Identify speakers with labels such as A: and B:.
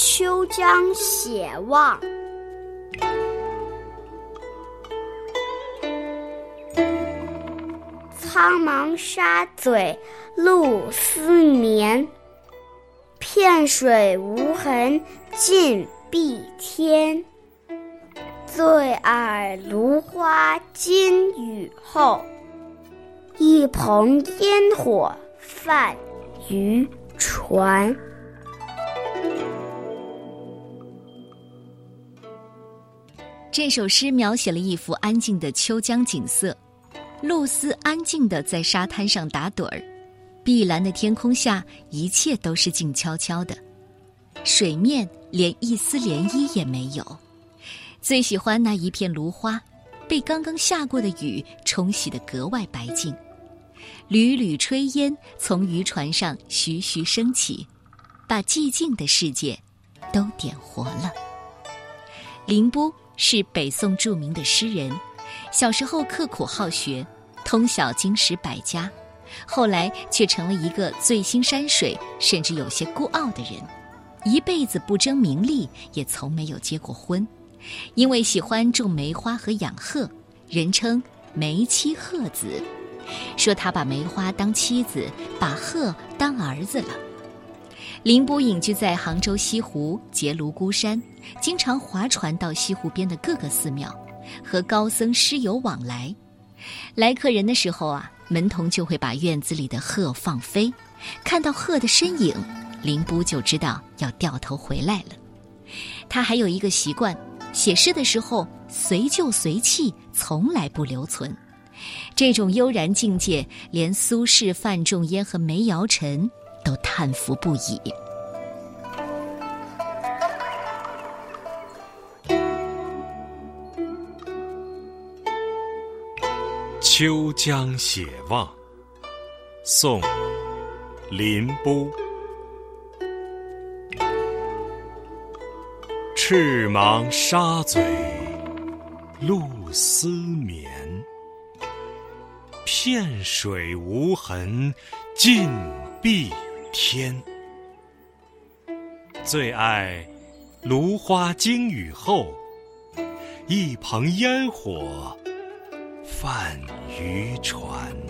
A: 秋江写望》。苍茫沙嘴露丝绵，片水无痕尽碧天。醉爱芦花今雨后，一蓬烟火泛渔船。
B: 这首诗描写了一幅安静的秋江景色，露丝安静的在沙滩上打盹儿，碧蓝的天空下，一切都是静悄悄的，水面连一丝涟漪也没有。最喜欢那一片芦花，被刚刚下过的雨冲洗的格外白净，缕缕炊烟从渔船上徐徐升起，把寂静的世界都点活了。林波是北宋著名的诗人，小时候刻苦好学，通晓经史百家，后来却成了一个醉心山水，甚至有些孤傲的人，一辈子不争名利，也从没有结过婚。因为喜欢种梅花和养鹤，人称“梅妻鹤子”，说他把梅花当妻子，把鹤当儿子了。林波隐居在杭州西湖结庐孤山，经常划船到西湖边的各个寺庙，和高僧师友往来。来客人的时候啊，门童就会把院子里的鹤放飞，看到鹤的身影，林波就知道要掉头回来了。他还有一个习惯。写诗的时候随就随气，从来不留存。这种悠然境界，连苏轼、范仲淹和梅尧臣都叹服不已。
C: 《秋江写望》宋·林波。赤芒沙嘴露丝绵，片水无痕尽碧天。最爱芦花经雨后，一蓬烟火泛渔船。